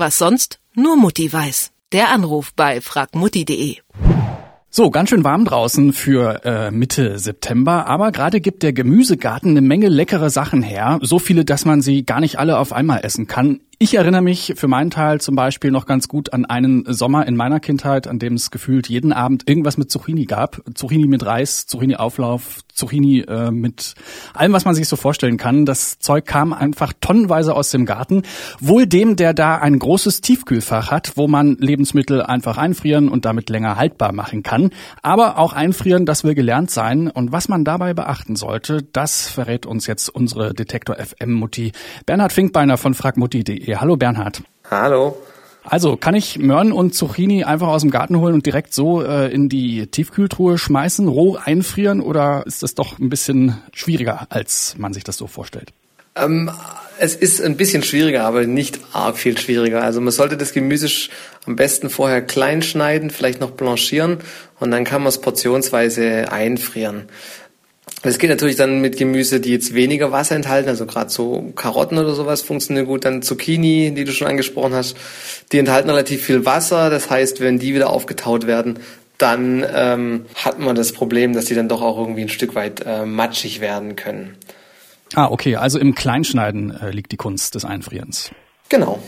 Was sonst nur Mutti weiß. Der Anruf bei fragmutti.de. So, ganz schön warm draußen für äh, Mitte September, aber gerade gibt der Gemüsegarten eine Menge leckere Sachen her, so viele, dass man sie gar nicht alle auf einmal essen kann. Ich erinnere mich für meinen Teil zum Beispiel noch ganz gut an einen Sommer in meiner Kindheit, an dem es gefühlt jeden Abend irgendwas mit Zucchini gab. Zucchini mit Reis, Zucchini-Auflauf, Zucchini äh, mit allem, was man sich so vorstellen kann. Das Zeug kam einfach tonnenweise aus dem Garten. Wohl dem, der da ein großes Tiefkühlfach hat, wo man Lebensmittel einfach einfrieren und damit länger haltbar machen kann. Aber auch einfrieren, das will gelernt sein. Und was man dabei beachten sollte, das verrät uns jetzt unsere Detektor FM Mutti Bernhard Finkbeiner von fragmutti.de. Ja, hallo Bernhard. Hallo. Also, kann ich Möhren und Zucchini einfach aus dem Garten holen und direkt so äh, in die Tiefkühltruhe schmeißen, roh einfrieren oder ist das doch ein bisschen schwieriger, als man sich das so vorstellt? Ähm, es ist ein bisschen schwieriger, aber nicht arg viel schwieriger. Also man sollte das Gemüse am besten vorher klein schneiden, vielleicht noch blanchieren und dann kann man es portionsweise einfrieren. Es geht natürlich dann mit Gemüse, die jetzt weniger Wasser enthalten, also gerade so Karotten oder sowas funktionieren gut. Dann Zucchini, die du schon angesprochen hast, die enthalten relativ viel Wasser. Das heißt, wenn die wieder aufgetaut werden, dann ähm, hat man das Problem, dass die dann doch auch irgendwie ein Stück weit äh, matschig werden können. Ah, okay. Also im Kleinschneiden äh, liegt die Kunst des Einfrierens. Genau.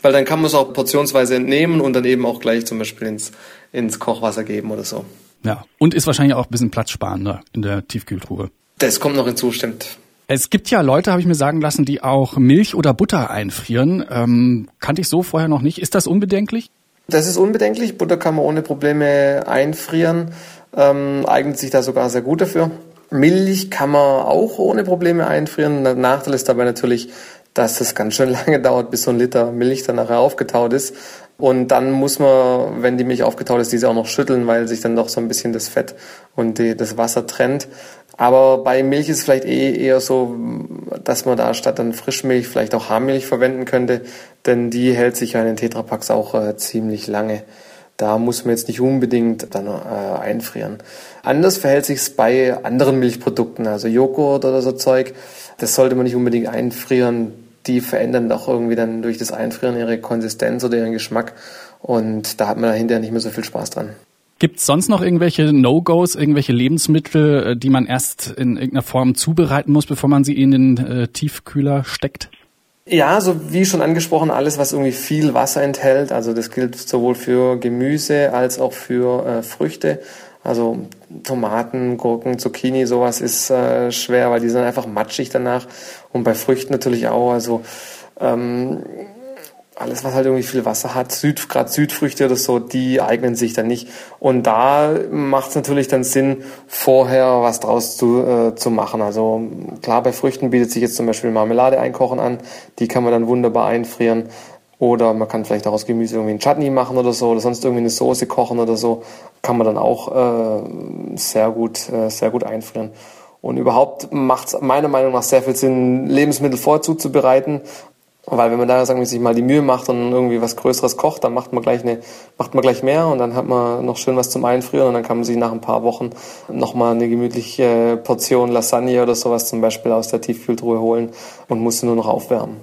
Weil dann kann man es auch portionsweise entnehmen und dann eben auch gleich zum Beispiel ins, ins Kochwasser geben oder so. Ja, und ist wahrscheinlich auch ein bisschen platzsparender in der Tiefkühltruhe. Das kommt noch hinzu, stimmt. Es gibt ja Leute, habe ich mir sagen lassen, die auch Milch oder Butter einfrieren. Ähm, kannte ich so vorher noch nicht. Ist das unbedenklich? Das ist unbedenklich. Butter kann man ohne Probleme einfrieren. Ähm, eignet sich da sogar sehr gut dafür. Milch kann man auch ohne Probleme einfrieren. Der Nachteil ist dabei natürlich, dass es ganz schön lange dauert, bis so ein Liter Milch dann nachher aufgetaut ist. Und dann muss man, wenn die Milch aufgetaut ist, diese auch noch schütteln, weil sich dann doch so ein bisschen das Fett und die, das Wasser trennt. Aber bei Milch ist es vielleicht eh eher so, dass man da statt dann Frischmilch vielleicht auch Haarmilch verwenden könnte, denn die hält sich ja in den Tetrapacks auch äh, ziemlich lange. Da muss man jetzt nicht unbedingt dann äh, einfrieren. Anders verhält sich es bei anderen Milchprodukten, also Joghurt oder so Zeug. Das sollte man nicht unbedingt einfrieren die verändern doch irgendwie dann durch das Einfrieren ihre Konsistenz oder ihren Geschmack. Und da hat man dahinter nicht mehr so viel Spaß dran. Gibt es sonst noch irgendwelche No-Gos, irgendwelche Lebensmittel, äh, die man erst in irgendeiner Form zubereiten muss, bevor man sie in den äh, Tiefkühler steckt? Ja, so wie schon angesprochen, alles, was irgendwie viel Wasser enthält. Also das gilt sowohl für Gemüse als auch für äh, Früchte. Also Tomaten, Gurken, Zucchini, sowas ist äh, schwer, weil die sind einfach matschig danach. Und bei Früchten natürlich auch. Also ähm, alles, was halt irgendwie viel Wasser hat, Süd, gerade Südfrüchte oder so, die eignen sich dann nicht. Und da macht es natürlich dann Sinn, vorher was draus zu, äh, zu machen. Also klar, bei Früchten bietet sich jetzt zum Beispiel Marmelade einkochen an. Die kann man dann wunderbar einfrieren. Oder man kann vielleicht auch aus Gemüse irgendwie ein Chutney machen oder so oder sonst irgendwie eine Soße kochen oder so. Kann man dann auch äh, sehr gut, äh, sehr gut einfrieren. Und überhaupt macht es meiner Meinung nach sehr viel Sinn, Lebensmittel vorzubereiten. Weil wenn man da sagen wir, sich mal die Mühe macht und irgendwie was Größeres kocht, dann macht man gleich eine, macht man gleich mehr und dann hat man noch schön was zum Einfrieren und dann kann man sich nach ein paar Wochen nochmal eine gemütliche Portion Lasagne oder sowas zum Beispiel aus der Tiefkühltruhe holen und muss sie nur noch aufwärmen.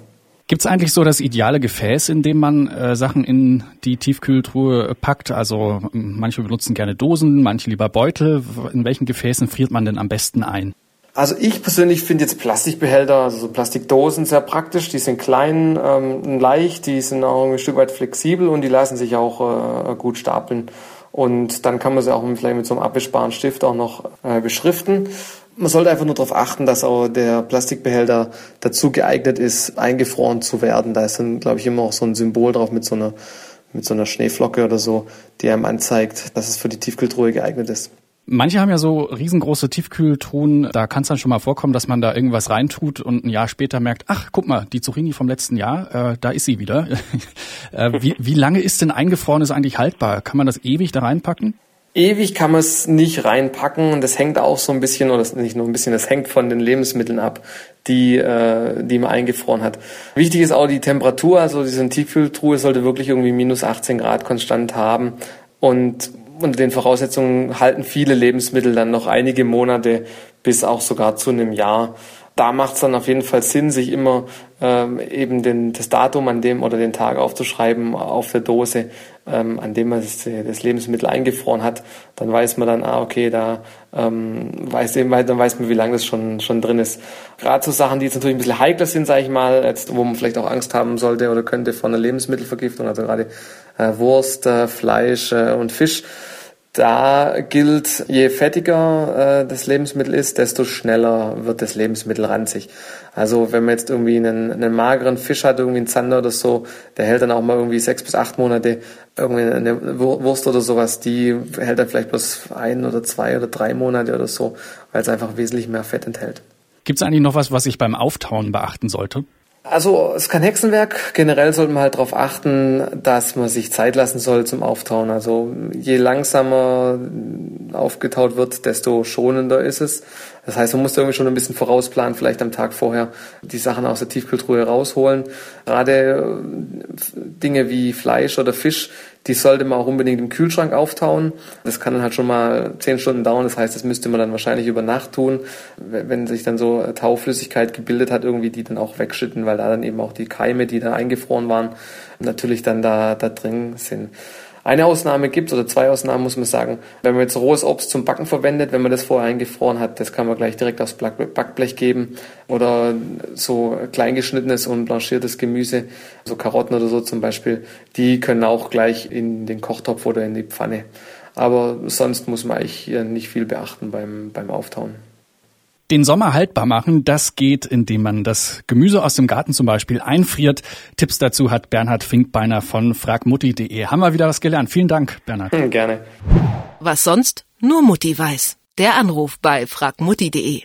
Gibt es eigentlich so das ideale Gefäß, in dem man äh, Sachen in die Tiefkühltruhe packt? Also manche benutzen gerne Dosen, manche lieber Beutel. In welchen Gefäßen friert man denn am besten ein? Also ich persönlich finde jetzt Plastikbehälter, also so Plastikdosen sehr praktisch. Die sind klein, ähm, leicht, die sind auch ein Stück weit flexibel und die lassen sich auch äh, gut stapeln. Und dann kann man sie auch vielleicht mit so einem abwischbaren Stift auch noch äh, beschriften. Man sollte einfach nur darauf achten, dass auch der Plastikbehälter dazu geeignet ist, eingefroren zu werden. Da ist dann, glaube ich, immer auch so ein Symbol drauf mit so einer, mit so einer Schneeflocke oder so, die einem anzeigt, dass es für die Tiefkühltruhe geeignet ist. Manche haben ja so riesengroße Tiefkühltruhen. Da kann es dann schon mal vorkommen, dass man da irgendwas reintut und ein Jahr später merkt, ach, guck mal, die Zucchini vom letzten Jahr, äh, da ist sie wieder. äh, wie, wie lange ist denn eingefrorenes eigentlich haltbar? Kann man das ewig da reinpacken? Ewig kann man es nicht reinpacken das hängt auch so ein bisschen, oder nicht nur ein bisschen, das hängt von den Lebensmitteln ab, die, äh, die man eingefroren hat. Wichtig ist auch die Temperatur, also diese Tiefkühltruhe sollte wirklich irgendwie minus 18 Grad konstant haben und unter den Voraussetzungen halten viele Lebensmittel dann noch einige Monate bis auch sogar zu einem Jahr. da macht es dann auf jeden Fall Sinn, sich immer ähm, eben den, das Datum an dem oder den Tag aufzuschreiben auf der Dose, ähm, an dem man das, das, Lebensmittel eingefroren hat. Dann weiß man dann, ah, okay, da ähm, weiß eben, dann weiß man, wie lange das schon, schon drin ist. Gerade so Sachen, die jetzt natürlich ein bisschen heikler sind, sage ich mal, jetzt, wo man vielleicht auch Angst haben sollte oder könnte vor einer Lebensmittelvergiftung, also gerade Wurst, äh, Fleisch äh, und Fisch da gilt, je fettiger äh, das Lebensmittel ist, desto schneller wird das Lebensmittel ranzig. Also wenn man jetzt irgendwie einen, einen mageren Fisch hat, irgendwie einen Zander oder so, der hält dann auch mal irgendwie sechs bis acht Monate. Irgendwie eine Wurst oder sowas, die hält dann vielleicht bloß ein oder zwei oder drei Monate oder so, weil es einfach wesentlich mehr Fett enthält. Gibt es eigentlich noch was, was ich beim Auftauen beachten sollte? Also es ist kein Hexenwerk. Generell sollte man halt darauf achten, dass man sich Zeit lassen soll zum Auftauen. Also je langsamer aufgetaut wird, desto schonender ist es. Das heißt, man muss irgendwie schon ein bisschen vorausplanen, vielleicht am Tag vorher die Sachen aus der Tiefkühltruhe rausholen. Gerade äh, Dinge wie Fleisch oder Fisch, die sollte man auch unbedingt im Kühlschrank auftauen. Das kann dann halt schon mal zehn Stunden dauern. Das heißt, das müsste man dann wahrscheinlich über Nacht tun, wenn sich dann so Tauflüssigkeit gebildet hat, irgendwie die dann auch wegschütten, weil da dann eben auch die Keime, die da eingefroren waren, natürlich dann da, da drin sind. Eine Ausnahme gibt oder zwei Ausnahmen muss man sagen. Wenn man jetzt rohes Obst zum Backen verwendet, wenn man das vorher eingefroren hat, das kann man gleich direkt aufs Backblech geben. Oder so kleingeschnittenes und blanchiertes Gemüse, so Karotten oder so zum Beispiel, die können auch gleich in den Kochtopf oder in die Pfanne. Aber sonst muss man eigentlich nicht viel beachten beim, beim Auftauen. Den Sommer haltbar machen, das geht, indem man das Gemüse aus dem Garten zum Beispiel einfriert. Tipps dazu hat Bernhard Finkbeiner von fragmutti.de. Haben wir wieder was gelernt. Vielen Dank, Bernhard. Gerne. Was sonst? Nur Mutti weiß. Der Anruf bei fragmutti.de.